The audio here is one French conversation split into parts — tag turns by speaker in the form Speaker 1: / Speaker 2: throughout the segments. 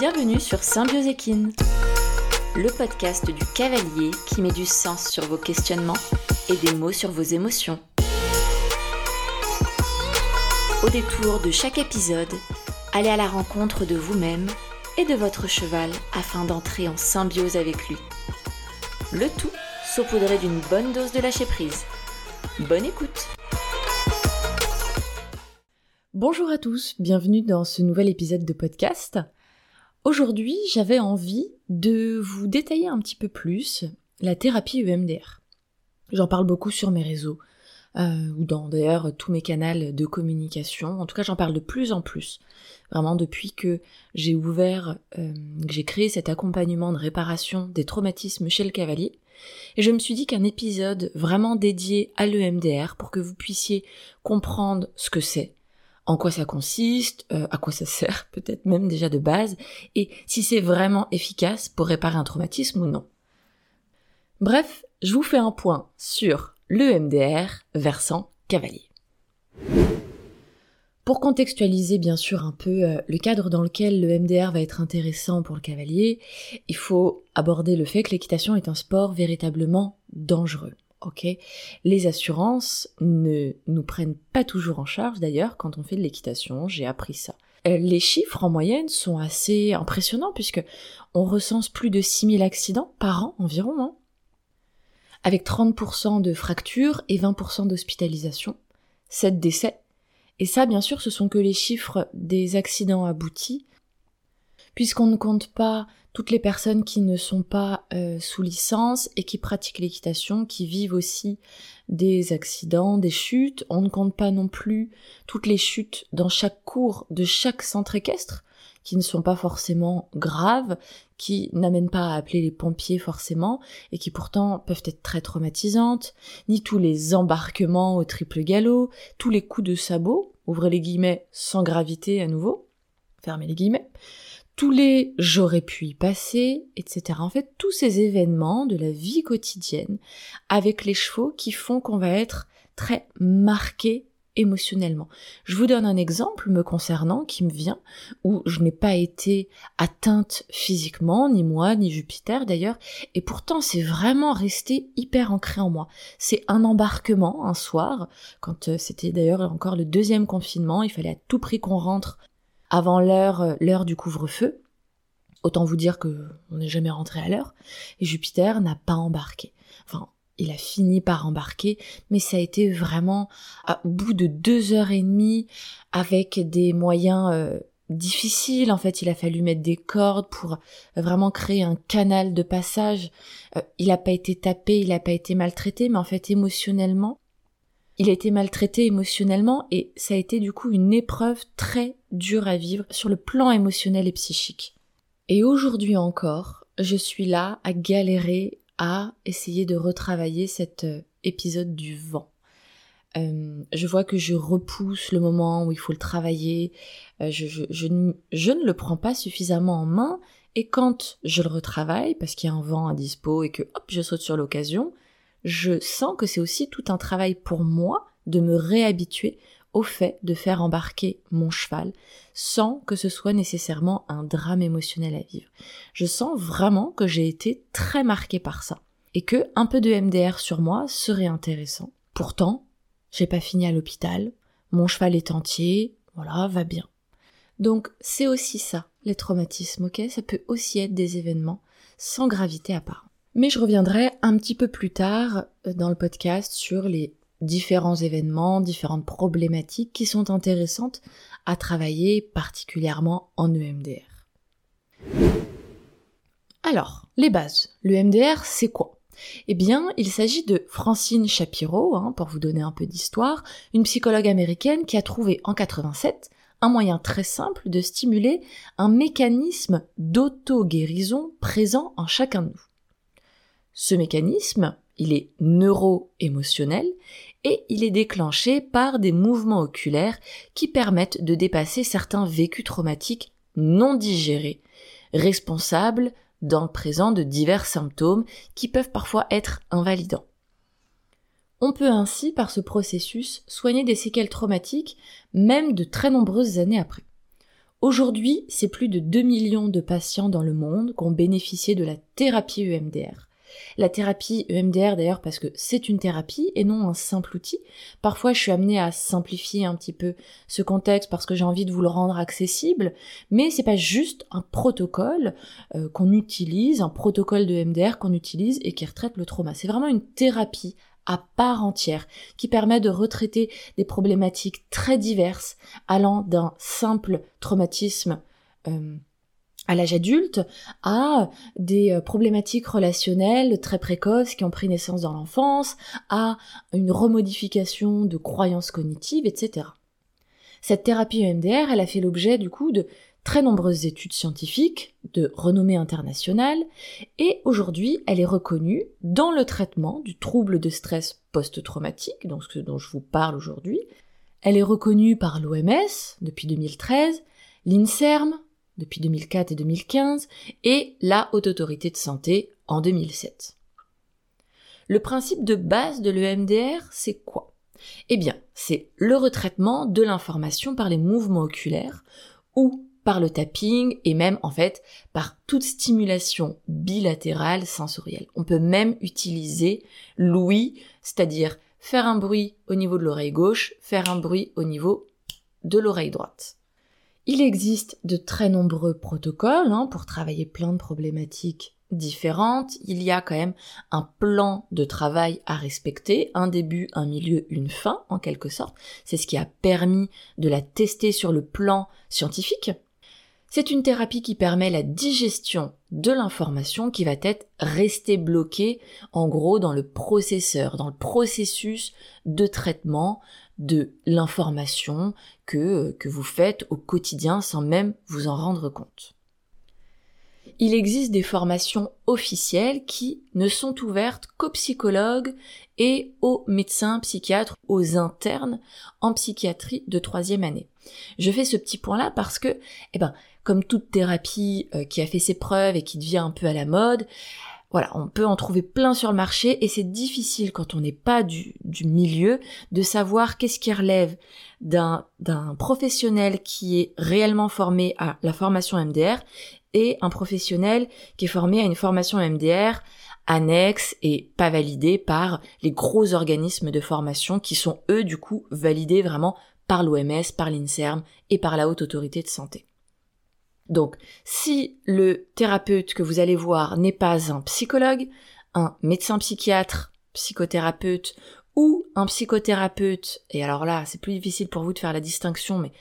Speaker 1: Bienvenue sur Symbioséquine, le podcast du cavalier qui met du sens sur vos questionnements et des mots sur vos émotions. Au détour de chaque épisode, allez à la rencontre de vous-même et de votre cheval afin d'entrer en symbiose avec lui. Le tout saupoudré d'une bonne dose de lâcher prise. Bonne écoute
Speaker 2: Bonjour à tous, bienvenue dans ce nouvel épisode de podcast. Aujourd'hui, j'avais envie de vous détailler un petit peu plus la thérapie EMDR. J'en parle beaucoup sur mes réseaux, euh, ou dans d'ailleurs tous mes canaux de communication. En tout cas, j'en parle de plus en plus. Vraiment depuis que j'ai ouvert, euh, que j'ai créé cet accompagnement de réparation des traumatismes chez le cavalier. Et je me suis dit qu'un épisode vraiment dédié à l'EMDR pour que vous puissiez comprendre ce que c'est, en quoi ça consiste, euh, à quoi ça sert, peut-être même déjà de base, et si c'est vraiment efficace pour réparer un traumatisme ou non. Bref, je vous fais un point sur l'EMDR versant cavalier. Pour contextualiser bien sûr un peu euh, le cadre dans lequel le MDR va être intéressant pour le cavalier, il faut aborder le fait que l'équitation est un sport véritablement dangereux. Ok, les assurances ne nous prennent pas toujours en charge d'ailleurs quand on fait de l'équitation. J'ai appris ça. Euh, les chiffres en moyenne sont assez impressionnants puisque on recense plus de 6000 accidents par an environ, hein, avec 30% de fractures et 20% d'hospitalisation, 7 décès. Et ça, bien sûr, ce sont que les chiffres des accidents aboutis, puisqu'on ne compte pas toutes les personnes qui ne sont pas euh, sous licence et qui pratiquent l'équitation, qui vivent aussi des accidents, des chutes. On ne compte pas non plus toutes les chutes dans chaque cours de chaque centre équestre, qui ne sont pas forcément graves, qui n'amènent pas à appeler les pompiers forcément, et qui pourtant peuvent être très traumatisantes, ni tous les embarquements au triple galop, tous les coups de sabot, ouvrez les guillemets sans gravité à nouveau, fermez les guillemets, tous les j'aurais pu y passer, etc. En fait, tous ces événements de la vie quotidienne avec les chevaux qui font qu'on va être très marqué émotionnellement. Je vous donne un exemple me concernant qui me vient, où je n'ai pas été atteinte physiquement, ni moi, ni Jupiter d'ailleurs, et pourtant c'est vraiment resté hyper ancré en moi. C'est un embarquement un soir, quand euh, c'était d'ailleurs encore le deuxième confinement, il fallait à tout prix qu'on rentre avant l'heure, euh, l'heure du couvre-feu. Autant vous dire que on n'est jamais rentré à l'heure. Et Jupiter n'a pas embarqué. Enfin, il a fini par embarquer, mais ça a été vraiment à, bout de deux heures et demie avec des moyens euh, difficiles. En fait, il a fallu mettre des cordes pour vraiment créer un canal de passage. Euh, il n'a pas été tapé, il n'a pas été maltraité, mais en fait émotionnellement, il a été maltraité émotionnellement et ça a été du coup une épreuve très dure à vivre sur le plan émotionnel et psychique. Et aujourd'hui encore, je suis là à galérer à essayer de retravailler cet euh, épisode du vent. Euh, je vois que je repousse le moment où il faut le travailler, euh, je, je, je, ne le prends pas suffisamment en main, et quand je le retravaille, parce qu'il y a un vent à dispo et que hop, je saute sur l'occasion, je sens que c'est aussi tout un travail pour moi de me réhabituer au fait de faire embarquer mon cheval sans que ce soit nécessairement un drame émotionnel à vivre. Je sens vraiment que j'ai été très marquée par ça et que un peu de MDR sur moi serait intéressant. Pourtant, j'ai pas fini à l'hôpital, mon cheval est entier, voilà, va bien. Donc c'est aussi ça, les traumatismes, ok? Ça peut aussi être des événements sans gravité à part. Mais je reviendrai un petit peu plus tard euh, dans le podcast sur les différents événements, différentes problématiques qui sont intéressantes à travailler particulièrement en EMDR. Alors, les bases. L'EMDR, c'est quoi? Eh bien, il s'agit de Francine Shapiro, hein, pour vous donner un peu d'histoire, une psychologue américaine qui a trouvé en 87 un moyen très simple de stimuler un mécanisme d'auto-guérison présent en chacun de nous. Ce mécanisme, il est neuro-émotionnel et il est déclenché par des mouvements oculaires qui permettent de dépasser certains vécus traumatiques non digérés, responsables dans le présent de divers symptômes qui peuvent parfois être invalidants. On peut ainsi, par ce processus, soigner des séquelles traumatiques, même de très nombreuses années après. Aujourd'hui, c'est plus de 2 millions de patients dans le monde qui ont bénéficié de la thérapie EMDR. La thérapie EMDR d'ailleurs parce que c'est une thérapie et non un simple outil. Parfois je suis amenée à simplifier un petit peu ce contexte parce que j'ai envie de vous le rendre accessible, mais c'est pas juste un protocole euh, qu'on utilise, un protocole de EMDR qu'on utilise et qui retraite le trauma. C'est vraiment une thérapie à part entière qui permet de retraiter des problématiques très diverses allant d'un simple traumatisme euh, à l'âge adulte à des euh, problématiques relationnelles très précoces qui ont pris naissance dans l'enfance, à une remodification de croyances cognitives, etc. Cette thérapie EMDR, elle a fait l'objet du coup de très nombreuses études scientifiques de renommée internationale et aujourd'hui elle est reconnue dans le traitement du trouble de stress post-traumatique, donc ce dont je vous parle aujourd'hui. Elle est reconnue par l'OMS depuis 2013, l'INSERM depuis 2004 et 2015 et la Haute Autorité de Santé en 2007. Le principe de base de l'EMDR, c'est quoi? Eh bien, c'est le retraitement de l'information par les mouvements oculaires ou par le tapping et même en fait par toute stimulation bilatérale sensorielle. On peut même utiliser l'ouïe, c'est-à-dire faire un bruit au niveau de l'oreille gauche, faire un bruit au niveau de l'oreille droite. Il existe de très nombreux protocoles hein, pour travailler plein de problématiques différentes. Il y a quand même un plan de travail à respecter, un début, un milieu, une fin en quelque sorte. C'est ce qui a permis de la tester sur le plan scientifique. C'est une thérapie qui permet la digestion de l'information qui va être restée bloquée en gros dans le processeur, dans le processus de traitement de l'information que, que vous faites au quotidien sans même vous en rendre compte. Il existe des formations officielles qui ne sont ouvertes qu'aux psychologues et aux médecins psychiatres, aux internes en psychiatrie de troisième année. Je fais ce petit point-là parce que, eh ben, comme toute thérapie euh, qui a fait ses preuves et qui devient un peu à la mode, voilà, on peut en trouver plein sur le marché et c'est difficile quand on n'est pas du, milieu de savoir qu'est-ce qui relève d'un professionnel qui est réellement formé à la formation MDR et un professionnel qui est formé à une formation MDR annexe et pas validée par les gros organismes de formation qui sont eux du coup validés vraiment par l'OMS, par l'INSERM et par la Haute Autorité de Santé. Donc, si le thérapeute que vous allez voir n'est pas un psychologue, un médecin psychiatre, psychothérapeute ou un psychothérapeute, et alors là, c'est plus difficile pour vous de faire la distinction, mais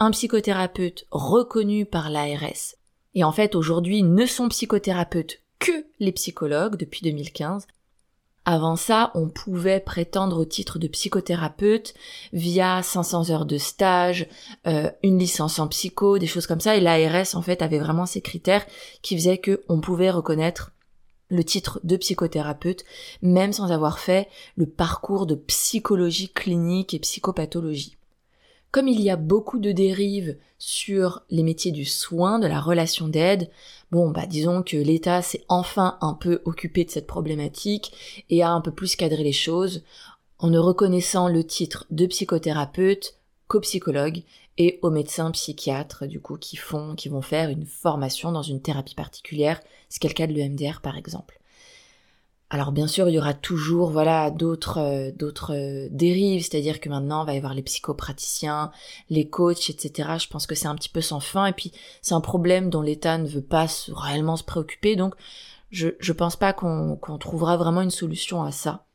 Speaker 2: un psychothérapeute reconnu par l'ARS, et en fait aujourd'hui ne sont psychothérapeutes que les psychologues depuis 2015, avant ça, on pouvait prétendre au titre de psychothérapeute via 500 heures de stage, euh, une licence en psycho, des choses comme ça. Et l'ARS, en fait, avait vraiment ces critères qui faisaient qu'on pouvait reconnaître le titre de psychothérapeute, même sans avoir fait le parcours de psychologie clinique et psychopathologie. Comme il y a beaucoup de dérives sur les métiers du soin, de la relation d'aide, bon, bah, disons que l'État s'est enfin un peu occupé de cette problématique et a un peu plus cadré les choses en ne reconnaissant le titre de psychothérapeute qu'aux psychologues et aux médecins psychiatres, du coup, qui font, qui vont faire une formation dans une thérapie particulière, c'est le cas de l'EMDR par exemple. Alors bien sûr, il y aura toujours voilà d'autres euh, d'autres euh, dérives, c'est-à-dire que maintenant il va y avoir les psychopraticiens, les coachs, etc. Je pense que c'est un petit peu sans fin et puis c'est un problème dont l'État ne veut pas réellement se préoccuper, donc je je pense pas qu'on qu'on trouvera vraiment une solution à ça.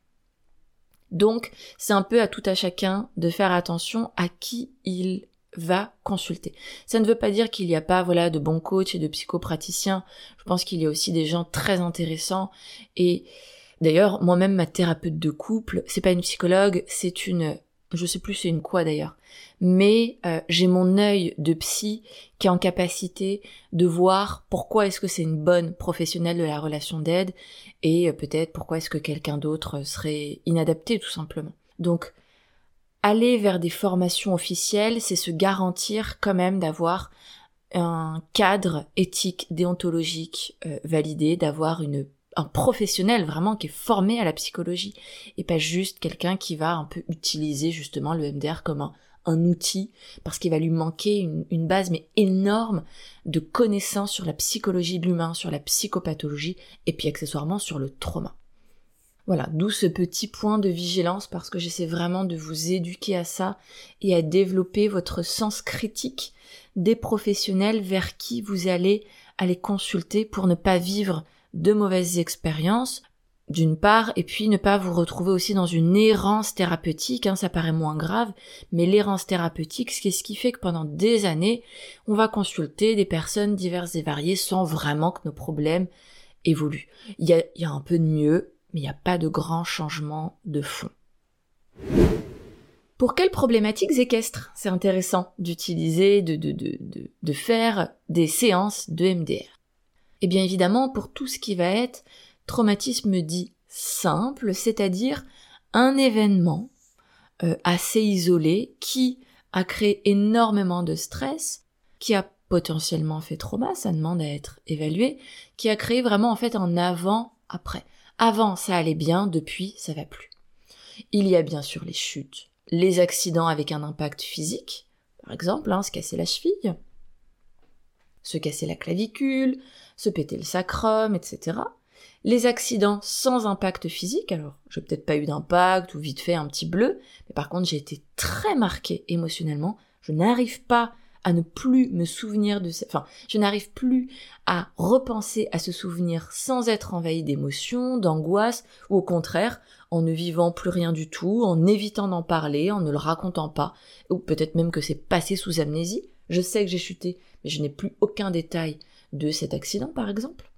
Speaker 2: Donc c'est un peu à tout à chacun de faire attention à qui il va consulter. Ça ne veut pas dire qu'il n'y a pas voilà de bons coachs et de psychopraticiens. Je pense qu'il y a aussi des gens très intéressants et d'ailleurs moi-même ma thérapeute de couple, c'est pas une psychologue, c'est une je sais plus c'est une quoi d'ailleurs. Mais euh, j'ai mon œil de psy qui est en capacité de voir pourquoi est-ce que c'est une bonne professionnelle de la relation d'aide et euh, peut-être pourquoi est-ce que quelqu'un d'autre serait inadapté tout simplement. Donc aller vers des formations officielles, c'est se garantir quand même d'avoir un cadre éthique, déontologique euh, validé, d'avoir un professionnel vraiment qui est formé à la psychologie et pas juste quelqu'un qui va un peu utiliser justement le MDR comme un, un outil, parce qu'il va lui manquer une, une base mais énorme de connaissances sur la psychologie de l'humain, sur la psychopathologie, et puis accessoirement sur le trauma. Voilà, d'où ce petit point de vigilance parce que j'essaie vraiment de vous éduquer à ça et à développer votre sens critique des professionnels vers qui vous allez aller consulter pour ne pas vivre de mauvaises expériences, d'une part, et puis ne pas vous retrouver aussi dans une errance thérapeutique, hein, ça paraît moins grave, mais l'errance thérapeutique, c'est ce qui fait que pendant des années, on va consulter des personnes diverses et variées sans vraiment que nos problèmes évoluent. Y a, il y a un peu de mieux, mais il n'y a pas de grand changement de fond. Pour quelles problématiques équestres c'est intéressant d'utiliser, de, faire des séances de MDR Eh bien évidemment pour tout ce qui va être traumatisme dit simple, c'est-à-dire un événement euh, assez isolé qui a créé énormément de stress, qui a potentiellement fait trauma, ça demande à être évalué, qui a créé vraiment en fait un avant-après. Avant, ça allait bien, depuis, ça va plus. Il y a bien sûr les chutes, les accidents avec un impact physique, par exemple, hein, se casser la cheville, se casser la clavicule, se péter le sacrum, etc. Les accidents sans impact physique, alors j'ai peut-être pas eu d'impact ou vite fait un petit bleu, mais par contre j'ai été très marquée émotionnellement, je n'arrive pas à ne plus me souvenir de ça. Enfin, je n'arrive plus à repenser à ce souvenir sans être envahi d'émotions, d'angoisse, ou au contraire, en ne vivant plus rien du tout, en évitant d'en parler, en ne le racontant pas, ou peut-être même que c'est passé sous amnésie. Je sais que j'ai chuté, mais je n'ai plus aucun détail de cet accident, par exemple.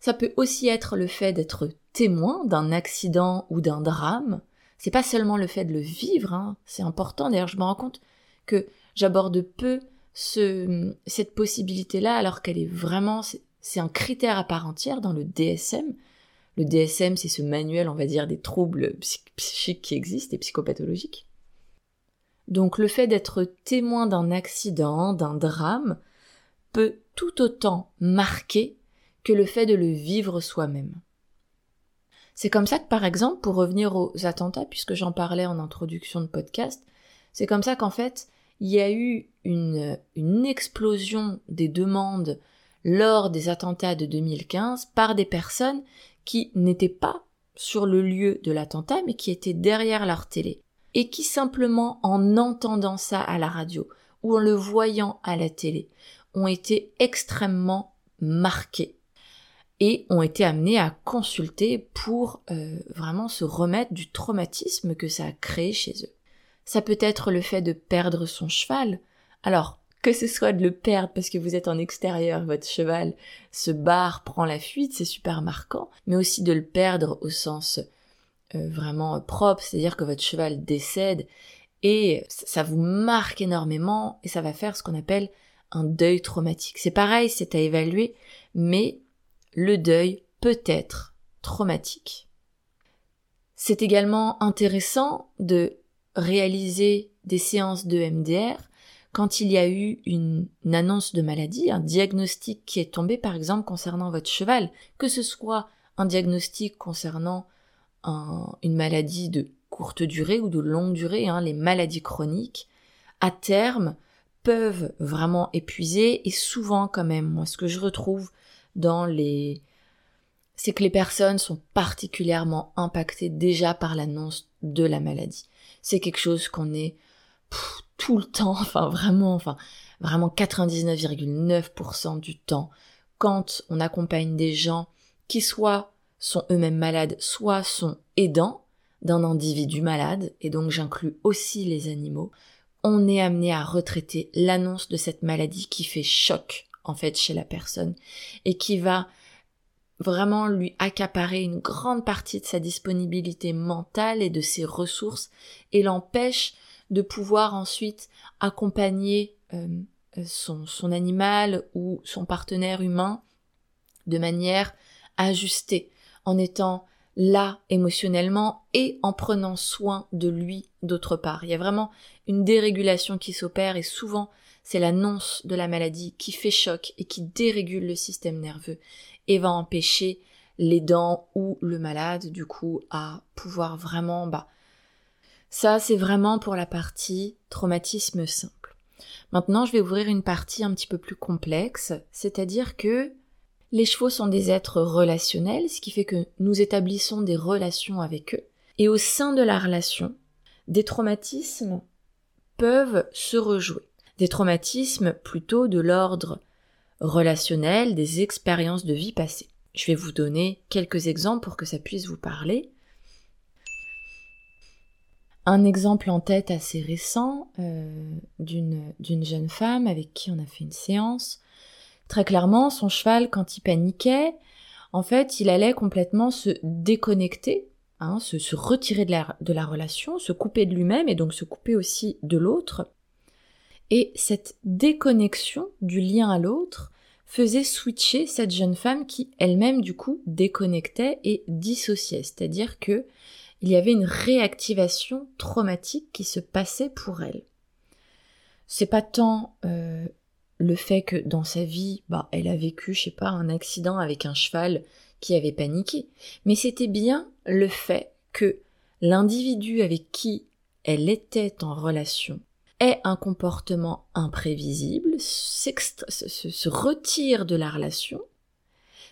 Speaker 2: Ça peut aussi être le fait d'être témoin d'un accident ou d'un drame. C'est pas seulement le fait de le vivre, hein. c'est important. D'ailleurs, je me rends compte que j'aborde peu ce, cette possibilité-là alors qu'elle est vraiment, c'est un critère à part entière dans le DSM. Le DSM, c'est ce manuel, on va dire, des troubles psychiques qui existent et psychopathologiques. Donc le fait d'être témoin d'un accident, d'un drame, peut tout autant marquer que le fait de le vivre soi-même. C'est comme ça que, par exemple, pour revenir aux attentats, puisque j'en parlais en introduction de podcast, c'est comme ça qu'en fait, il y a eu une, explosion des demandes lors des attentats de 2015 par des personnes qui n'étaient pas sur le lieu de l'attentat, mais qui étaient derrière leur télé, et qui simplement en entendant ça à la radio ou en le voyant à la télé, ont été extrêmement marqués et ont été amenés à consulter pour euh, vraiment se remettre du traumatisme que ça a créé chez eux. Ça peut être le fait de perdre son cheval. Alors, que ce soit de le perdre parce que vous êtes en extérieur, votre cheval se barre, prend la fuite, c'est super marquant, mais aussi de le perdre au sens euh, vraiment propre, c'est-à-dire que votre cheval décède et ça vous marque énormément et ça va faire ce qu'on appelle un deuil traumatique. C'est pareil, c'est à évaluer, mais le deuil peut être traumatique. C'est également intéressant de réaliser des séances de MDR quand il y a eu une, annonce de maladie, un diagnostic qui est tombé par exemple concernant votre cheval, que ce soit un diagnostic concernant une maladie de courte durée ou de longue durée, hein, les maladies chroniques, à terme peuvent vraiment épuiser et souvent quand même, moi ce que je retrouve dans les c'est que les personnes sont particulièrement impactées déjà par l'annonce de la maladie c'est quelque chose qu'on est tout le temps, enfin vraiment, enfin vraiment 99,9% du temps, quand on accompagne des gens qui soit sont eux-mêmes malades, soit sont aidants d'un individu malade, et donc j'inclus aussi les animaux, on est amené à retraiter l'annonce de cette maladie qui fait choc en fait chez la personne et qui va vraiment lui accaparer une grande partie de sa disponibilité mentale et de ses ressources et l'empêche de pouvoir ensuite accompagner euh, son, son animal ou son partenaire humain de manière ajustée, en étant là émotionnellement et en prenant soin de lui d'autre part. Il y a vraiment une dérégulation qui s'opère et souvent c'est l'annonce de la maladie qui fait choc et qui dérégule le système nerveux et va empêcher les dents ou le malade du coup à pouvoir vraiment bah Ça, c'est vraiment pour la partie traumatisme simple. Maintenant, je vais ouvrir une partie un petit peu plus complexe, c'est-à-dire que les chevaux sont des êtres relationnels, ce qui fait que nous établissons des relations avec eux. Et au sein de la relation, des traumatismes peuvent se rejouer. Des traumatismes plutôt de l'ordre relationnel, des expériences de vie passées. Je vais vous donner quelques exemples pour que ça puisse vous parler. Un exemple en tête assez récent euh, d'une jeune femme avec qui on a fait une séance. Très clairement, son cheval, quand il paniquait, en fait, il allait complètement se déconnecter, hein, se, se, retirer de la, de la relation, se couper de lui-même et donc se couper aussi de l'autre. Et cette déconnexion du lien à l'autre faisait switcher cette jeune femme qui elle-même du coup déconnectait et dissociait, c'est-à-dire que il y avait une réactivation traumatique qui se passait pour elle. C'est pas tant euh, le fait que dans sa vie, bah, elle a vécu, je sais pas, un accident avec un cheval qui avait paniqué, mais c'était bien le fait que l'individu avec qui elle était en relation ait un comportement imprévisible, se retire de la relation,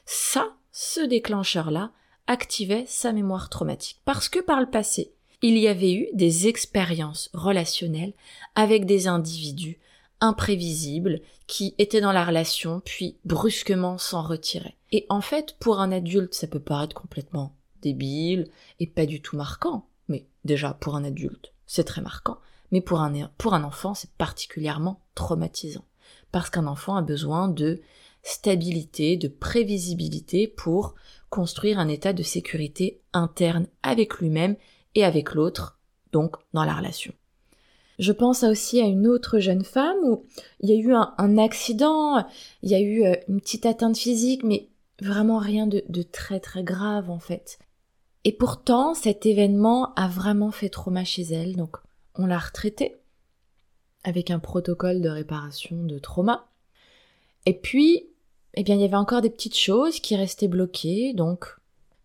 Speaker 2: ça, ce déclencheur-là, activait sa mémoire traumatique. Parce que par le passé, il y avait eu des expériences relationnelles avec des individus imprévisibles qui étaient dans la relation puis brusquement s'en retiraient. Et en fait, pour un adulte, ça peut paraître complètement débile et pas du tout marquant. Mais déjà, pour un adulte, c'est très marquant. Mais pour un, enfant, c'est particulièrement traumatisant. Parce qu'un enfant a besoin de stabilité, de prévisibilité pour construire un état de sécurité interne avec lui-même et avec l'autre, donc dans la relation. Je pense aussi à une autre jeune femme où il y a eu un, accident, il y a eu euh, une petite atteinte physique, mais vraiment rien de, de très très grave en fait. Et pourtant, cet événement a vraiment fait trauma chez elle, donc on l'a retraitée avec un protocole de réparation de trauma. Et puis, eh bien, il y avait encore des petites choses qui restaient bloquées, donc,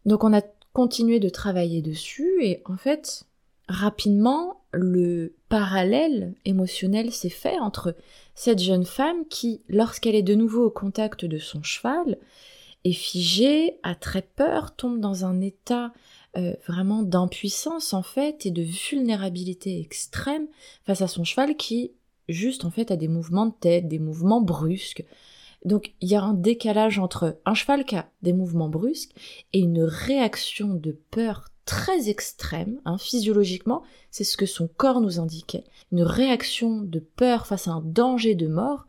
Speaker 2: donc on a continué de travailler dessus, et en fait, rapidement, le parallèle émotionnel s'est fait entre cette jeune femme qui, lorsqu'elle est de nouveau au contact de son cheval, est figée, a très peur, tombe dans un état euh, vraiment d'impuissance en fait et de vulnérabilité extrême face à son cheval qui juste en fait a des mouvements de tête, des mouvements brusques, donc il y a un décalage entre un cheval qui a des mouvements brusques et une réaction de peur très extrême, hein, physiologiquement, c'est ce que son corps nous indiquait, une réaction de peur face à un danger de mort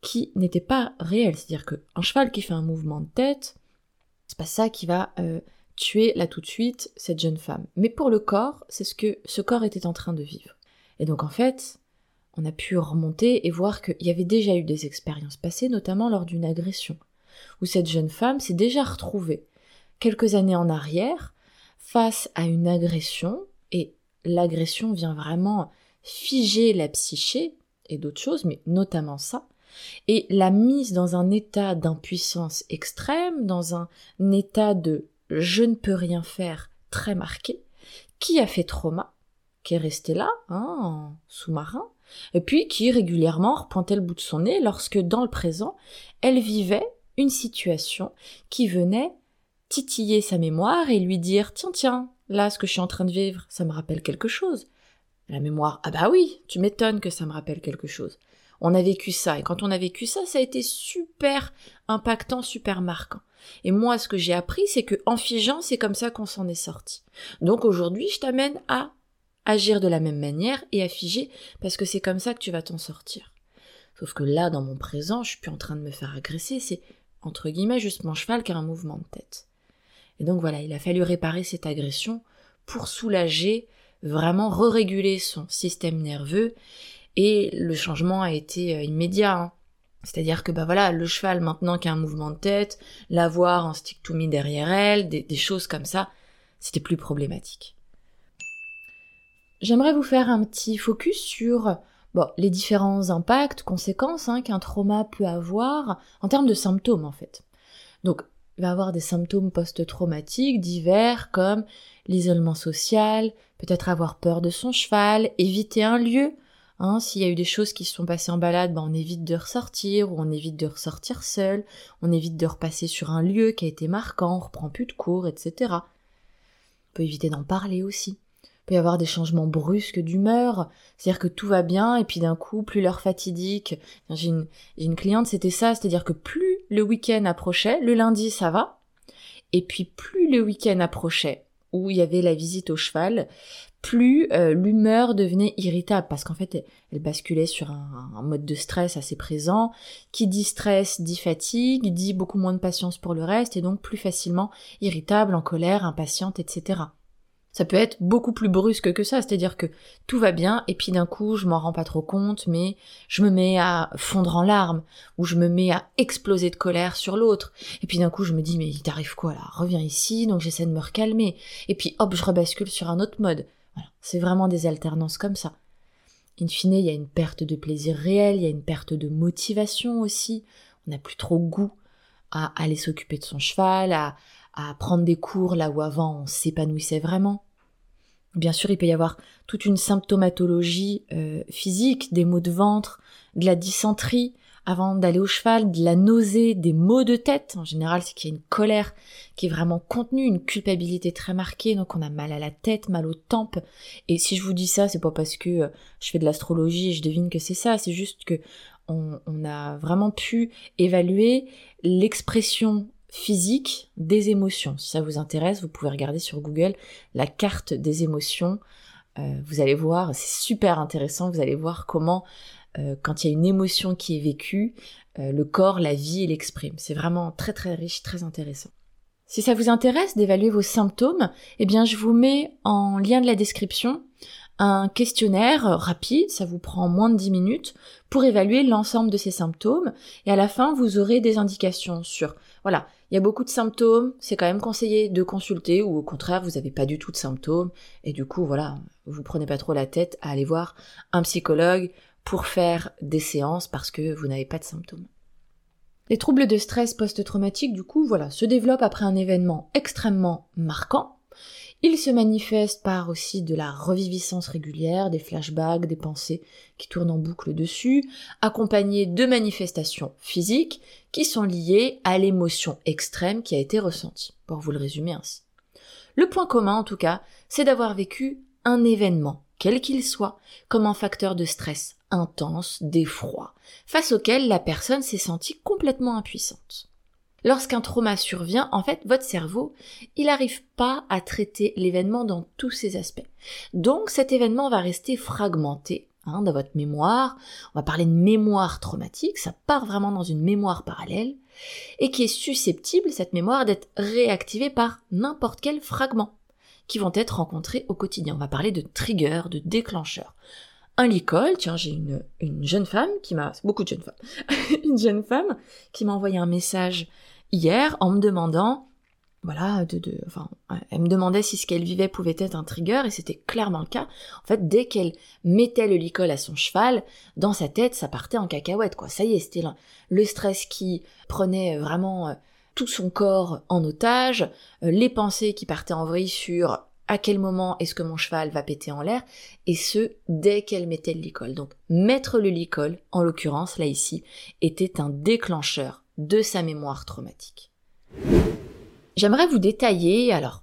Speaker 2: qui n'était pas réel. C'est-à-dire qu'un cheval qui fait un mouvement de tête, c'est pas ça qui va euh, tuer là tout de suite cette jeune femme. Mais pour le corps, c'est ce que ce corps était en train de vivre. Et donc en fait, on a pu remonter et voir qu'il y avait déjà eu des expériences passées, notamment lors d'une agression, où cette jeune femme s'est déjà retrouvée quelques années en arrière face à une agression, et l'agression vient vraiment figer la psyché et d'autres choses, mais notamment ça, et la mise dans un état d'impuissance extrême, dans un état de je ne peux rien faire très marqué, qui a fait trauma, qui est resté là, hein, sous-marin, et puis qui régulièrement repointait le bout de son nez lorsque dans le présent, elle vivait une situation qui venait titiller sa mémoire et lui dire tiens tiens, là ce que je suis en train de vivre, ça me rappelle quelque chose. La mémoire ah bah oui, tu m'étonnes que ça me rappelle quelque chose. On a vécu ça et quand on a vécu ça, ça a été super impactant, super marquant. Et moi ce que j'ai appris c'est que en figeant, c'est comme ça qu'on s'en est sorti. Donc aujourd'hui, je t'amène à agir de la même manière et à figer parce que c'est comme ça que tu vas t'en sortir. Sauf que là, dans mon présent, je suis plus en train de me faire agresser, c'est entre guillemets juste mon cheval qui a un mouvement de tête. Et donc voilà, il a fallu réparer cette agression pour soulager, vraiment re-réguler son système nerveux et le changement a été euh, immédiat. Hein. C'est-à-dire que bah voilà, le cheval maintenant qui a un mouvement de tête, l'avoir en stick to me derrière elle, des, choses comme ça, c'était plus problématique. J'aimerais vous faire un petit focus sur bon, les différents impacts, conséquences hein, qu'un trauma peut avoir en termes de symptômes en fait. Donc, il va avoir des symptômes post-traumatiques divers comme l'isolement social, peut-être avoir peur de son cheval, éviter un lieu. Hein, S'il y a eu des choses qui se sont passées en balade, ben on évite de ressortir, ou on évite de ressortir seul, on évite de repasser sur un lieu qui a été marquant, on reprend plus de cours, etc. On peut éviter d'en parler aussi. Il peut y avoir des changements brusques d'humeur, c'est-à-dire que tout va bien et puis d'un coup, plus l'heure fatidique. J'ai une, une cliente, c'était ça, c'est-à-dire que plus le week-end approchait, le lundi ça va, et puis plus le week-end approchait, où il y avait la visite au cheval, plus euh, l'humeur devenait irritable parce qu'en fait elle, basculait sur un, un, mode de stress assez présent qui dit stress dit fatigue dit beaucoup moins de patience pour le reste et donc plus facilement irritable en colère impatiente etc ça peut être beaucoup plus brusque que ça, c'est-à-dire que tout va bien et puis d'un coup je m'en rends pas trop compte, mais je me mets à fondre en larmes ou je me mets à exploser de colère sur l'autre. Et puis d'un coup je me dis mais il t'arrive quoi là? Reviens ici, donc j'essaie de me recalmer. Et puis hop je rebascule sur un autre mode. C'est vraiment des alternances comme ça. In fine, il y a une perte de plaisir réel, il y a une perte de motivation aussi. On n'a plus trop goût à aller s'occuper de son cheval, à, à prendre des cours là où avant on s'épanouissait vraiment. Bien sûr, il peut y avoir toute une symptomatologie euh, physique, des maux de ventre, de la dysenterie avant d'aller au cheval, de la nausée, des maux de tête. En général, c'est qu'il y a une colère qui est vraiment contenue, une culpabilité très marquée, donc on a mal à la tête, mal aux tempes. Et si je vous dis ça, c'est pas parce que euh, je fais de l'astrologie et je devine que c'est ça, c'est juste que on, a vraiment pu évaluer l'expression physique des émotions. Si ça vous intéresse, vous pouvez regarder sur Google la carte des émotions. Euh, vous allez voir, c'est super intéressant, vous allez voir comment, quand il y a une émotion qui est vécue, euh, le corps, la vie, il l'exprime. C'est vraiment très très riche, très intéressant. Si ça vous intéresse d'évaluer vos symptômes, eh bien je vous mets en lien de la description un questionnaire rapide, ça vous prend moins de 10 minutes, pour évaluer l'ensemble de ces symptômes, et à la fin, vous aurez des indications sur, voilà, il y a beaucoup de symptômes, c'est quand même conseillé de consulter, ou au contraire, vous n'avez pas du tout de symptômes, et du coup, voilà, vous prenez pas trop la tête à aller voir un psychologue pour faire des séances parce que vous n'avez pas de symptômes. Les troubles de stress post-traumatique, du coup, voilà, se développent après un événement extrêmement marquant, il se manifeste par aussi de la reviviscence régulière, des flashbacks, des pensées qui tournent en boucle dessus, accompagnés de manifestations physiques qui sont liées à l'émotion extrême qui a été ressentie, pour vous le résumer ainsi. Le point commun en tout cas, c'est d'avoir vécu un événement, quel qu'il soit, comme un facteur de stress intense, d'effroi, face auquel la personne s'est sentie complètement impuissante. Lorsqu'un trauma survient, en fait, votre cerveau, il n'arrive pas à traiter l'événement dans tous ses aspects. Donc cet événement va rester fragmenté hein, dans votre mémoire. On va parler de mémoire traumatique, ça part vraiment dans une mémoire parallèle, et qui est susceptible, cette mémoire, d'être réactivée par n'importe quel fragment qui vont être rencontrés au quotidien. On va parler de trigger, de déclencheur un licol, tiens, j'ai une, une jeune femme qui m'a, beaucoup de jeunes femmes, une jeune femme qui m'a envoyé un message hier en me demandant, voilà, de, de, enfin, elle me demandait si ce qu'elle vivait pouvait être un trigger et c'était clairement le cas. En fait, dès qu'elle mettait le licol à son cheval, dans sa tête, ça partait en cacahuète, quoi. Ça y est, c'était le stress qui prenait vraiment euh, tout son corps en otage, euh, les pensées qui partaient en vrille sur à quel moment est-ce que mon cheval va péter en l'air, et ce, dès qu'elle mettait le licol. Donc, mettre le licol, en l'occurrence, là ici, était un déclencheur de sa mémoire traumatique. J'aimerais vous détailler, alors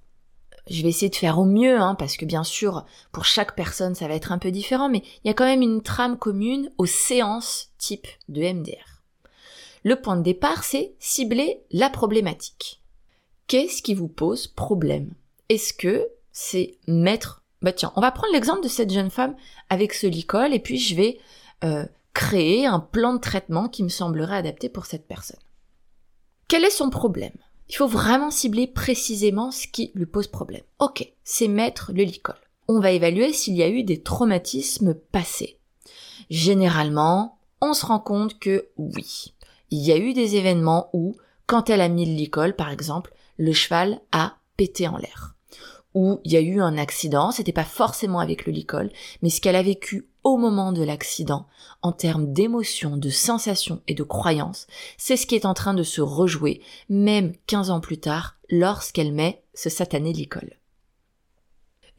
Speaker 2: je vais essayer de faire au mieux, hein, parce que bien sûr, pour chaque personne, ça va être un peu différent, mais il y a quand même une trame commune aux séances type de MDR. Le point de départ, c'est cibler la problématique. Qu'est-ce qui vous pose problème? Est-ce que c'est mettre... Bah tiens, on va prendre l'exemple de cette jeune femme avec ce licol, et puis je vais euh, créer un plan de traitement qui me semblerait adapté pour cette personne. Quel est son problème? Il faut vraiment cibler précisément ce qui lui pose problème. Ok, c'est mettre le licol. On va évaluer s'il y a eu des traumatismes passés. Généralement, on se rend compte que oui, il y a eu des événements où, quand elle a mis le licol, par exemple, le cheval a pété en l'air. Ou il y a eu un accident, c'était pas forcément avec le licol, mais ce qu'elle a vécu au moment de l'accident, en termes d'émotions, de sensations et de croyances, c'est ce qui est en train de se rejouer, même 15 ans plus tard, lorsqu'elle met ce satané licol.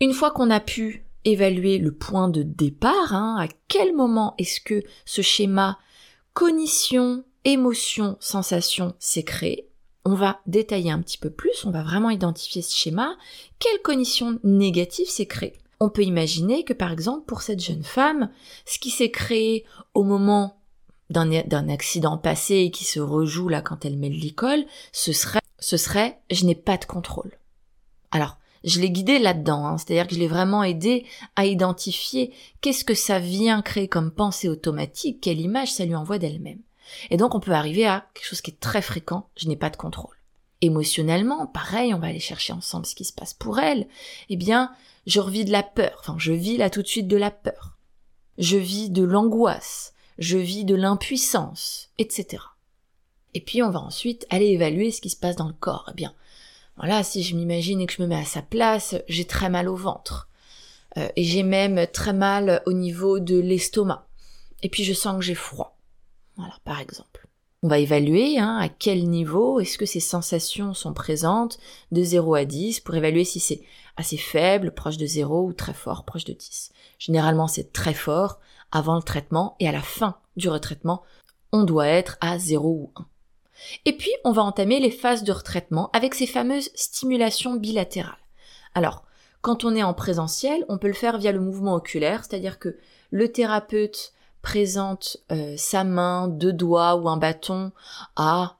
Speaker 2: Une fois qu'on a pu évaluer le point de départ, hein, à quel moment est-ce que ce schéma cognition, émotion, sensation s'est créé, on va détailler un petit peu plus, on va vraiment identifier ce schéma, quelle cognition négative s'est créée. On peut imaginer que par exemple pour cette jeune femme, ce qui s'est créé au moment d'un accident passé et qui se rejoue là quand elle met le licol, ce serait, ce serait je n'ai pas de contrôle. Alors, je l'ai guidée là-dedans, hein, c'est-à-dire que je l'ai vraiment aidé à identifier qu'est-ce que ça vient créer comme pensée automatique, quelle image ça lui envoie d'elle-même. Et donc on peut arriver à quelque chose qui est très fréquent, je n'ai pas de contrôle. Émotionnellement, pareil, on va aller chercher ensemble ce qui se passe pour elle. Eh bien, je revis de la peur, enfin je vis là tout de suite de la peur. Je vis de l'angoisse, je vis de l'impuissance, etc. Et puis on va ensuite aller évaluer ce qui se passe dans le corps. Eh bien, voilà, si je m'imagine et que je me mets à sa place, j'ai très mal au ventre. Euh, et j'ai même très mal au niveau de l'estomac. Et puis je sens que j'ai froid. Voilà, par exemple. On va évaluer hein, à quel niveau est-ce que ces sensations sont présentes de 0 à 10 pour évaluer si c'est assez faible, proche de 0 ou très fort, proche de 10. Généralement c'est très fort avant le traitement et à la fin du retraitement, on doit être à 0 ou 1. Et puis, on va entamer les phases de retraitement avec ces fameuses stimulations bilatérales. Alors, quand on est en présentiel, on peut le faire via le mouvement oculaire, c'est-à-dire que le thérapeute présente euh, sa main, deux doigts ou un bâton à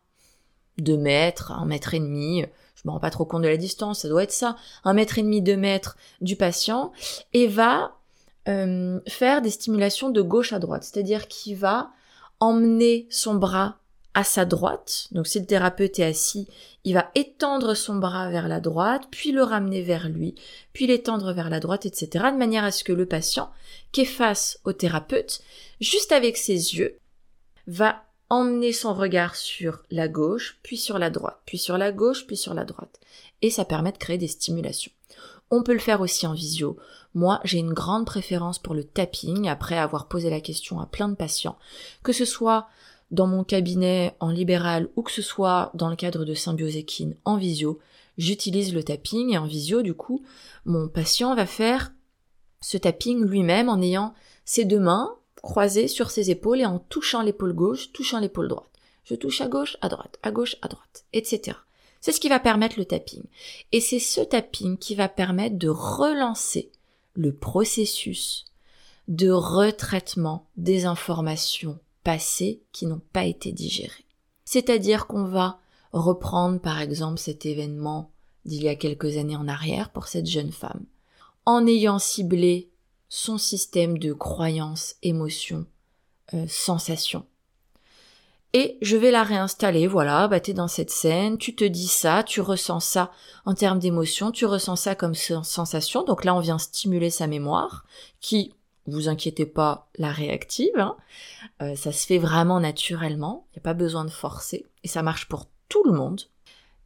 Speaker 2: 2 mètres, un mètre et demi, je me rends pas trop compte de la distance, ça doit être ça, un mètre et demi, deux mètres du patient, et va euh, faire des stimulations de gauche à droite, c'est-à-dire qu'il va emmener son bras à sa droite. Donc si le thérapeute est assis, il va étendre son bras vers la droite, puis le ramener vers lui, puis l'étendre vers la droite, etc. de manière à ce que le patient, qui est face au thérapeute, juste avec ses yeux, va emmener son regard sur la gauche, puis sur la droite, puis sur la gauche, puis sur la droite. Et ça permet de créer des stimulations. On peut le faire aussi en visio. Moi, j'ai une grande préférence pour le tapping après avoir posé la question à plein de patients, que ce soit dans mon cabinet en libéral ou que ce soit dans le cadre de symbiose en visio, j'utilise le tapping et en visio, du coup, mon patient va faire ce tapping lui-même en ayant ses deux mains croisées sur ses épaules et en touchant l'épaule gauche, touchant l'épaule droite. Je touche à gauche, à droite, à gauche, à droite, etc. C'est ce qui va permettre le tapping. Et c'est ce tapping qui va permettre de relancer le processus de retraitement des informations passées qui n'ont pas été digérées. C'est-à-dire qu'on va reprendre par exemple cet événement d'il y a quelques années en arrière pour cette jeune femme, en ayant ciblé son système de croyances, émotions, euh, sensations. Et je vais la réinstaller, voilà, bah t'es dans cette scène, tu te dis ça, tu ressens ça en termes d'émotion, tu ressens ça comme sensation, donc là on vient stimuler sa mémoire, qui vous inquiétez pas, la réactive. Hein. Euh, ça se fait vraiment naturellement, il n'y a pas besoin de forcer, et ça marche pour tout le monde.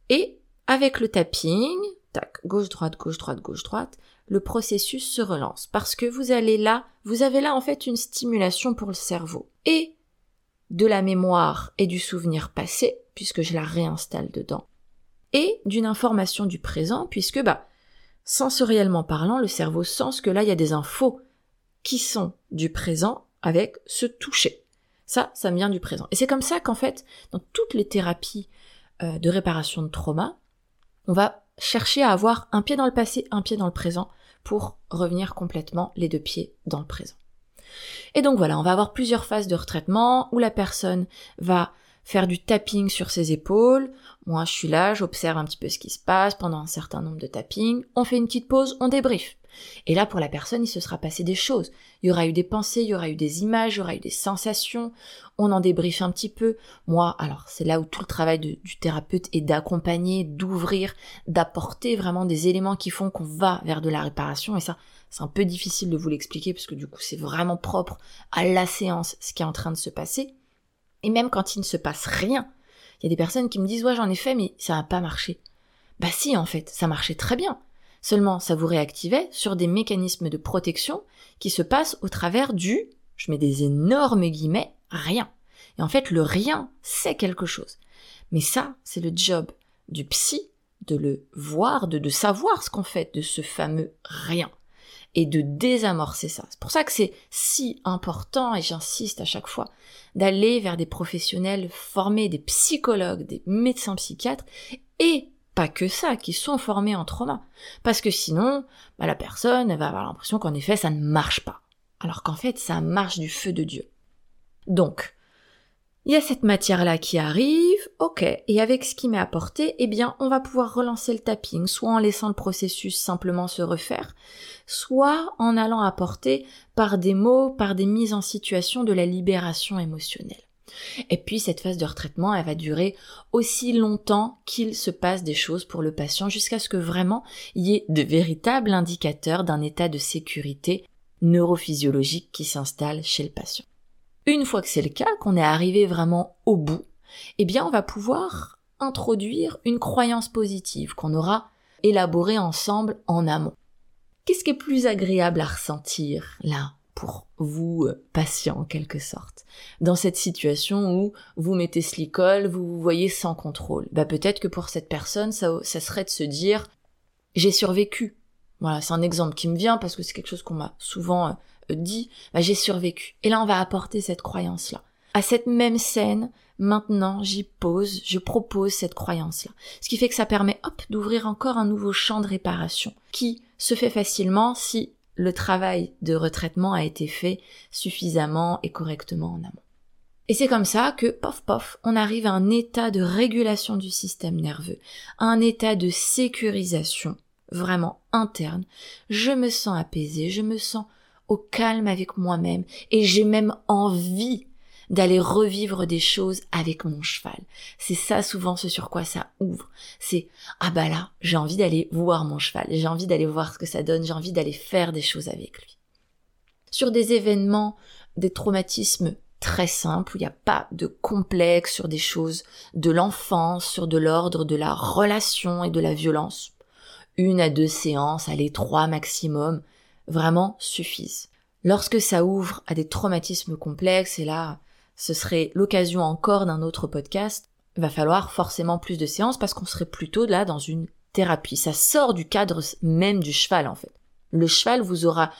Speaker 2: Et avec le tapping, tac, gauche-droite, gauche-droite, gauche-droite, le processus se relance. Parce que vous allez là, vous avez là en fait une stimulation pour le cerveau. Et de la mémoire et du souvenir passé, puisque je la réinstalle dedans. Et d'une information du présent, puisque bah, sensoriellement parlant, le cerveau sent que là il y a des infos qui sont du présent avec ce toucher. Ça, ça vient du présent. Et c'est comme ça qu'en fait, dans toutes les thérapies euh, de réparation de trauma, on va chercher à avoir un pied dans le passé, un pied dans le présent, pour revenir complètement les deux pieds dans le présent. Et donc voilà, on va avoir plusieurs phases de retraitement où la personne va faire du tapping sur ses épaules. Moi, je suis là, j'observe un petit peu ce qui se passe pendant un certain nombre de tappings. On fait une petite pause, on débrief. Et là, pour la personne, il se sera passé des choses. Il y aura eu des pensées, il y aura eu des images, il y aura eu des sensations. On en débriefe un petit peu. Moi, alors, c'est là où tout le travail du thérapeute est d'accompagner, d'ouvrir, d'apporter vraiment des éléments qui font qu'on va vers de la réparation. Et ça, c'est un peu difficile de vous l'expliquer parce que du coup, c'est vraiment propre à la séance, ce qui est en train de se passer. Et même quand il ne se passe rien, il y a des personnes qui me disent, ouais, j'en ai fait, mais ça n'a pas marché. Bah si, en fait, ça marchait très bien. Seulement, ça vous réactivait sur des mécanismes de protection qui se passent au travers du, je mets des énormes guillemets, rien. Et en fait, le rien, c'est quelque chose. Mais ça, c'est le job du psy de le voir, de, de savoir ce qu'on fait de ce fameux rien et de désamorcer ça. C'est pour ça que c'est si important, et j'insiste à chaque fois, d'aller vers des professionnels formés, des psychologues, des médecins psychiatres, et pas que ça, qui sont formés en trauma. Parce que sinon, bah, la personne elle va avoir l'impression qu'en effet, ça ne marche pas. Alors qu'en fait, ça marche du feu de Dieu. Donc, il y a cette matière-là qui arrive, ok, et avec ce qui m'est apporté, eh bien, on va pouvoir relancer le tapping, soit en laissant le processus simplement se refaire, soit en allant apporter par des mots, par des mises en situation de la libération émotionnelle. Et puis cette phase de retraitement, elle va durer aussi longtemps qu'il se passe des choses pour le patient jusqu'à ce que vraiment il y ait de véritables indicateurs d'un état de sécurité neurophysiologique qui s'installe chez le patient. Une fois que c'est le cas, qu'on est arrivé vraiment au bout, eh bien on va pouvoir introduire une croyance positive qu'on aura élaborée ensemble en amont. Qu'est-ce qui est plus agréable à ressentir là? Pour vous, euh, patient en quelque sorte, dans cette situation où vous mettez ce licol, vous vous voyez sans contrôle Bah peut-être que pour cette personne, ça, ça serait de se dire j'ai survécu. Voilà, c'est un exemple qui me vient parce que c'est quelque chose qu'on m'a souvent euh, dit, bah, j'ai survécu. Et là, on va apporter cette croyance-là. À cette même scène, maintenant, j'y pose, je propose cette croyance-là. Ce qui fait que ça permet, hop, d'ouvrir encore un nouveau champ de réparation, qui se fait facilement si le travail de retraitement a été fait suffisamment et correctement en amont. Et c'est comme ça que, pof pof, on arrive à un état de régulation du système nerveux, un état de sécurisation vraiment interne. Je me sens apaisé, je me sens au calme avec moi-même et j'ai même envie d'aller revivre des choses avec mon cheval. C'est ça souvent ce sur quoi ça ouvre. C'est ah bah là, j'ai envie d'aller voir mon cheval, j'ai envie d'aller voir ce que ça donne, j'ai envie d'aller faire des choses avec lui. Sur des événements, des traumatismes très simples, où il n'y a pas de complexe sur des choses de l'enfance, sur de l'ordre de la relation et de la violence. Une à deux séances, allez trois maximum, vraiment suffisent. Lorsque ça ouvre à des traumatismes complexes, et là, ce serait l'occasion encore d'un autre podcast, il va falloir forcément plus de séances parce qu'on serait plutôt là dans une thérapie. Ça sort du cadre même du cheval en fait. Le cheval vous aura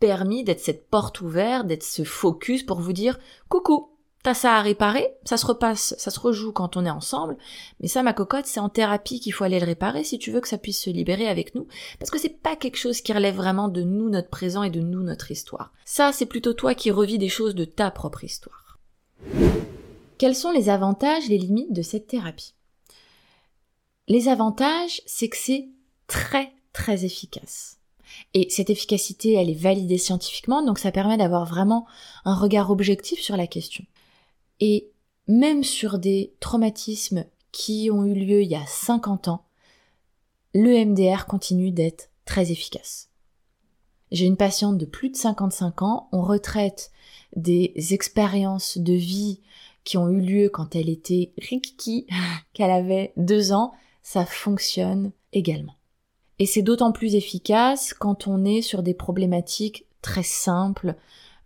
Speaker 2: permis d'être cette porte ouverte, d'être ce focus pour vous dire coucou, T'as ça à réparer, ça se repasse, ça se rejoue quand on est ensemble, mais ça, ma cocotte, c'est en thérapie qu'il faut aller le réparer si tu veux que ça puisse se libérer avec nous, parce que c'est pas quelque chose qui relève vraiment de nous, notre présent et de nous, notre histoire. Ça, c'est plutôt toi qui revis des choses de ta propre histoire. Quels sont les avantages, les limites de cette thérapie? Les avantages, c'est que c'est très, très efficace. Et cette efficacité, elle est validée scientifiquement, donc ça permet d'avoir vraiment un regard objectif sur la question. Et même sur des traumatismes qui ont eu lieu il y a 50 ans, le MDR continue d'être très efficace. J'ai une patiente de plus de 55 ans, on retraite des expériences de vie qui ont eu lieu quand elle était rikiki, qu'elle avait deux ans, ça fonctionne également. Et c'est d'autant plus efficace quand on est sur des problématiques très simples,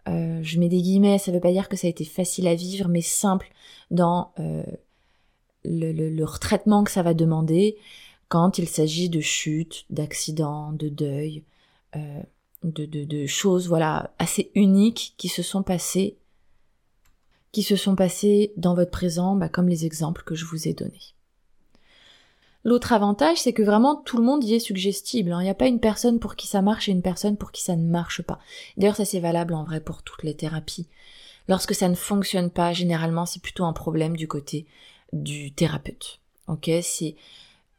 Speaker 2: euh, je mets des guillemets, ça ne veut pas dire que ça a été facile à vivre, mais simple dans euh, le, retraitement que ça va demander quand il s'agit de chutes, d'accidents, de deuil, euh, de, choses voilà assez uniques qui se sont passées, qui se sont passées dans votre présent, bah, comme les exemples que je vous ai donnés. L'autre avantage, c'est que vraiment tout le monde y est suggestible. Hein. Il n'y a pas une personne pour qui ça marche et une personne pour qui ça ne marche pas. D'ailleurs, ça c'est valable en vrai pour toutes les thérapies. Lorsque ça ne fonctionne pas, généralement, c'est plutôt un problème du côté du thérapeute. Ok, c'est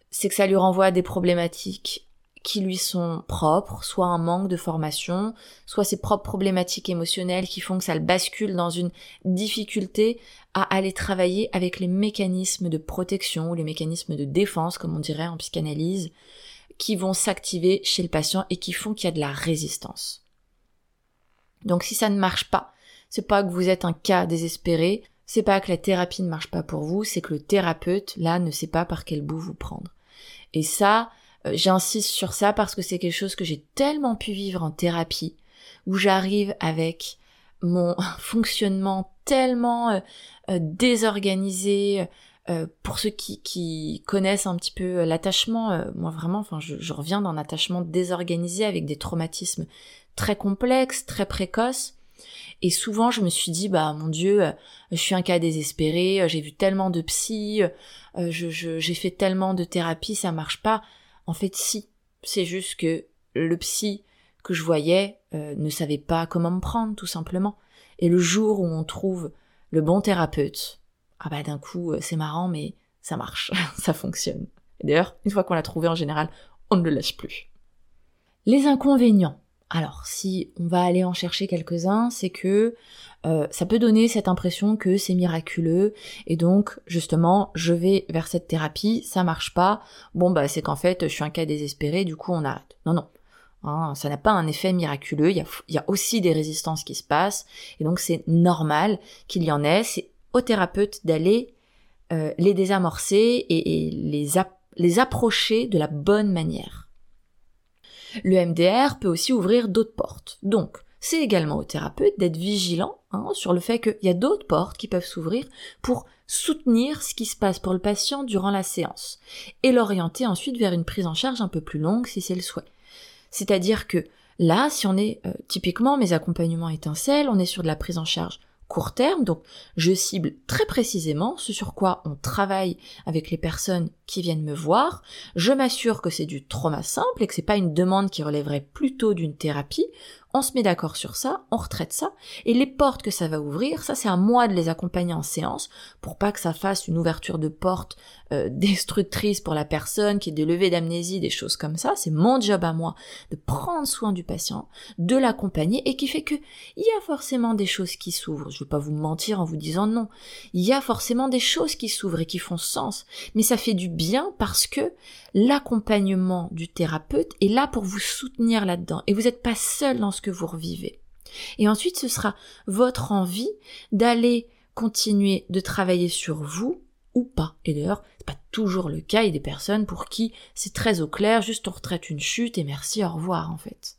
Speaker 2: c'est que ça lui renvoie à des problématiques qui lui sont propres, soit un manque de formation, soit ses propres problématiques émotionnelles qui font que ça le bascule dans une difficulté à aller travailler avec les mécanismes de protection ou les mécanismes de défense, comme on dirait en psychanalyse, qui vont s'activer chez le patient et qui font qu'il y a de la résistance. Donc si ça ne marche pas, c'est pas que vous êtes un cas désespéré, c'est pas que la thérapie ne marche pas pour vous, c'est que le thérapeute, là, ne sait pas par quel bout vous prendre. Et ça, j'insiste sur ça parce que c'est quelque chose que j'ai tellement pu vivre en thérapie, où j'arrive avec mon fonctionnement tellement euh, euh, désorganisé, euh, pour ceux qui, connaissent un petit peu l'attachement, euh, moi vraiment, je reviens d'un attachement désorganisé avec des traumatismes très complexes, très précoces. Et souvent, je me suis dit, bah mon Dieu, je suis un cas désespéré, j'ai vu tellement de psy, j'ai fait tellement de thérapie, ça marche pas. En fait, si. C'est juste que le psy que je voyais ne savait pas comment me prendre, tout simplement. Et le jour où on trouve le bon thérapeute, ah bah d'un coup, euh, c'est marrant, mais ça marche, ça fonctionne. D'ailleurs, une fois qu'on l'a trouvé en général, on ne le lâche plus. Les inconvénients. Alors, si on va aller en chercher quelques-uns, c'est que euh, ça peut donner cette impression que c'est miraculeux et donc justement je vais vers cette thérapie, ça marche pas. Bon bah c'est qu'en fait je suis un cas désespéré, du coup on arrête. Non non, Hein, ça n'a pas un effet miraculeux, il y, a, aussi des résistances qui se passent, et donc c'est normal qu'il y en ait. C'est au thérapeute d'aller euh, les désamorcer et, les, les approcher de la bonne manière. Le MDR peut aussi ouvrir d'autres portes. Donc, c'est également au thérapeute d'être vigilant hein, sur le fait qu'il y a d'autres portes qui peuvent s'ouvrir pour soutenir ce qui se passe pour le patient durant la séance et l'orienter ensuite vers une prise en charge un peu plus longue si c'est le souhait. C'est-à-dire que là, si on est euh, typiquement mes accompagnements étincelles, on est sur de la prise en charge court terme, donc je cible très précisément ce sur quoi on travaille avec les personnes qui viennent me voir, je m'assure que c'est du trauma simple et que c'est pas une demande qui relèverait plutôt d'une thérapie, on se met d'accord sur ça, on retraite ça, et les portes que ça va ouvrir, ça c'est à moi de les accompagner en séance pour pas que ça fasse une ouverture de porte euh, destructrice pour la personne, qui est des levées d'amnésie, des choses comme ça. C'est mon job à moi de prendre soin du patient, de l'accompagner, et qui fait que il y a forcément des choses qui s'ouvrent. Je vais pas vous mentir en vous disant non. Il y a forcément des choses qui s'ouvrent et qui font sens, mais ça fait du bien parce que l'accompagnement du thérapeute est là pour vous soutenir là-dedans, et vous n'êtes pas seul dans ce que vous revivez. Et ensuite, ce sera votre envie d'aller continuer de travailler sur vous ou pas. Et d'ailleurs, c'est pas toujours le cas. Il y a des personnes pour qui c'est très au clair, juste on retraite une chute et merci, au revoir en fait.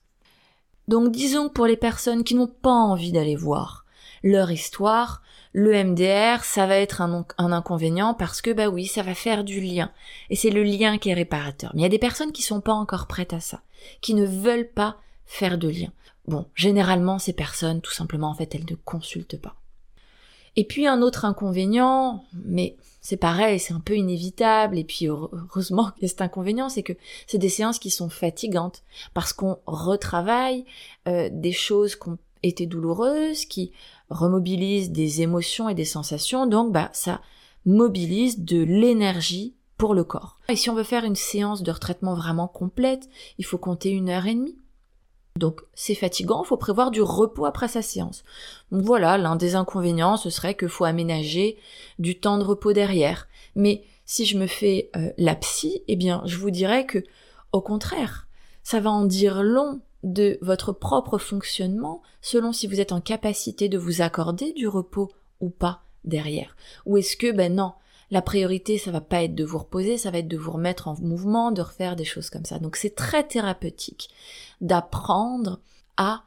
Speaker 2: Donc disons que pour les personnes qui n'ont pas envie d'aller voir leur histoire, le MDR, ça va être un, un, inconvénient parce que bah oui, ça va faire du lien. Et c'est le lien qui est réparateur. Mais il y a des personnes qui sont pas encore prêtes à ça, qui ne veulent pas faire de lien. Bon, généralement, ces personnes, tout simplement, en fait, elles ne consultent pas. Et puis un autre inconvénient, mais c'est pareil, c'est un peu inévitable, et puis heureusement qu'il cet inconvénient, c'est que c'est des séances qui sont fatigantes, parce qu'on retravaille euh, des choses qui ont été douloureuses, qui remobilisent des émotions et des sensations, donc bah ça mobilise de l'énergie pour le corps. Et si on veut faire une séance de retraitement vraiment complète, il faut compter une heure et demie. Donc c'est fatigant, faut prévoir du repos après sa séance. Voilà, l'un des inconvénients, ce serait qu'il faut aménager du temps de repos derrière. Mais si je me fais euh, la psy, eh bien je vous dirais que au contraire, ça va en dire long de votre propre fonctionnement selon si vous êtes en capacité de vous accorder du repos ou pas derrière. Ou est-ce que ben non, la priorité, ça va pas être de vous reposer, ça va être de vous remettre en mouvement, de refaire des choses comme ça. Donc c'est très thérapeutique d'apprendre à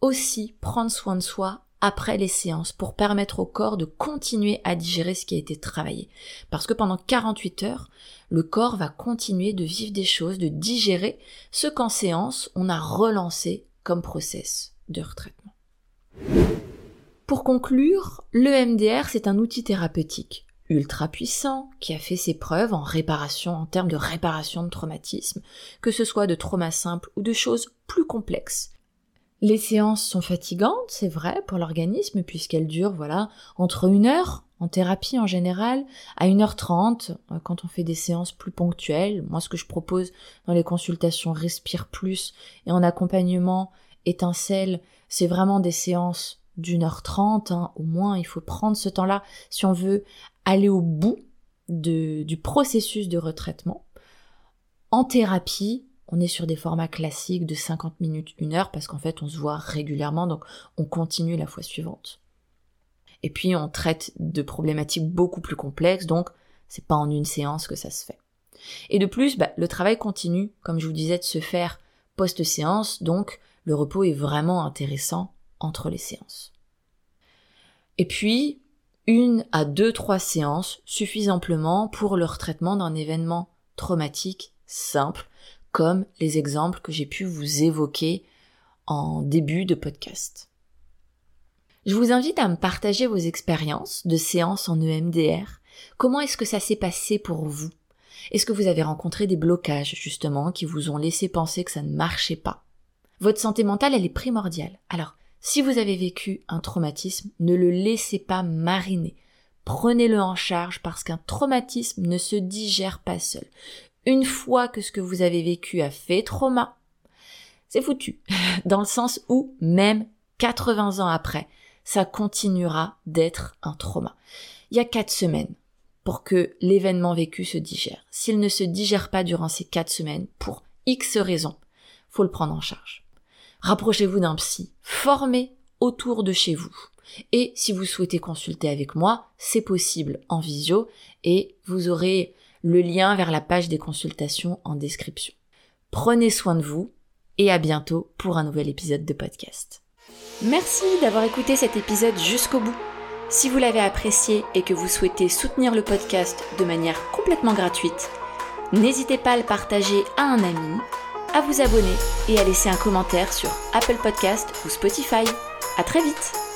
Speaker 2: aussi prendre soin de soi après les séances pour permettre au corps de continuer à digérer ce qui a été travaillé. Parce que pendant 48 heures, le corps va continuer de vivre des choses, de digérer ce qu'en séance on a relancé comme process de retraitement. Pour conclure, le MDR c'est un outil thérapeutique ultra puissant, qui a fait ses preuves en réparation, en termes de réparation de traumatisme, que ce soit de traumas simples ou de choses plus complexes. Les séances sont fatigantes, c'est vrai, pour l'organisme, puisqu'elles durent, voilà, entre une heure, en thérapie en général, à une heure trente, euh, quand on fait des séances plus ponctuelles. Moi, ce que je propose dans les consultations Respire Plus et en accompagnement Étincelle, c'est vraiment des séances d'une heure trente, hein, au moins, il faut prendre ce temps-là si on veut aller au bout du processus de retraitement. En thérapie, on est sur des formats classiques de 50 minutes, une heure, parce qu'en fait, on se voit régulièrement, donc on continue la fois suivante. Et puis, on traite de problématiques beaucoup plus complexes, donc c'est pas en une séance que ça se fait. Et de plus, bah, le travail continue, comme je vous disais, de se faire post-séance, donc le repos est vraiment intéressant entre les séances. Et puis, Une à deux, trois séances suffisent amplement pour leur traitement d'un événement traumatique simple, comme les exemples que j'ai pu vous évoquer en début de podcast. Je vous invite à me partager vos expériences de séances en EMDR. Comment est-ce que ça s'est passé pour vous? Est-ce que vous avez rencontré des blocages justement qui vous ont laissé penser que ça ne marchait pas? Votre santé mentale, elle est primordiale. Alors, si vous avez vécu un traumatisme, ne le laissez pas mariner. Prenez-le en charge parce qu'un traumatisme ne se digère pas seul. Une fois que ce que vous avez vécu a fait trauma, c'est foutu. Dans le sens où même 80 ans après, ça continuera d'être un trauma. Il y a quatre semaines pour que l'événement vécu se digère. S'il ne se digère pas durant ces quatre semaines, pour X raisons, faut le prendre en charge rapprochez-vous d'un psy, formé autour de chez vous. Et si vous souhaitez consulter avec moi, c'est possible en visio et vous aurez le lien vers la page des consultations en description. Prenez soin de vous et à bientôt pour un nouvel épisode de podcast.
Speaker 1: Merci d'avoir écouté cet épisode jusqu'au bout. Si vous l'avez apprécié et que vous souhaitez soutenir le podcast de manière complètement gratuite, n'hésitez pas à le partager à un ami à vous abonner et à laisser un commentaire sur Apple Podcast ou Spotify. À très vite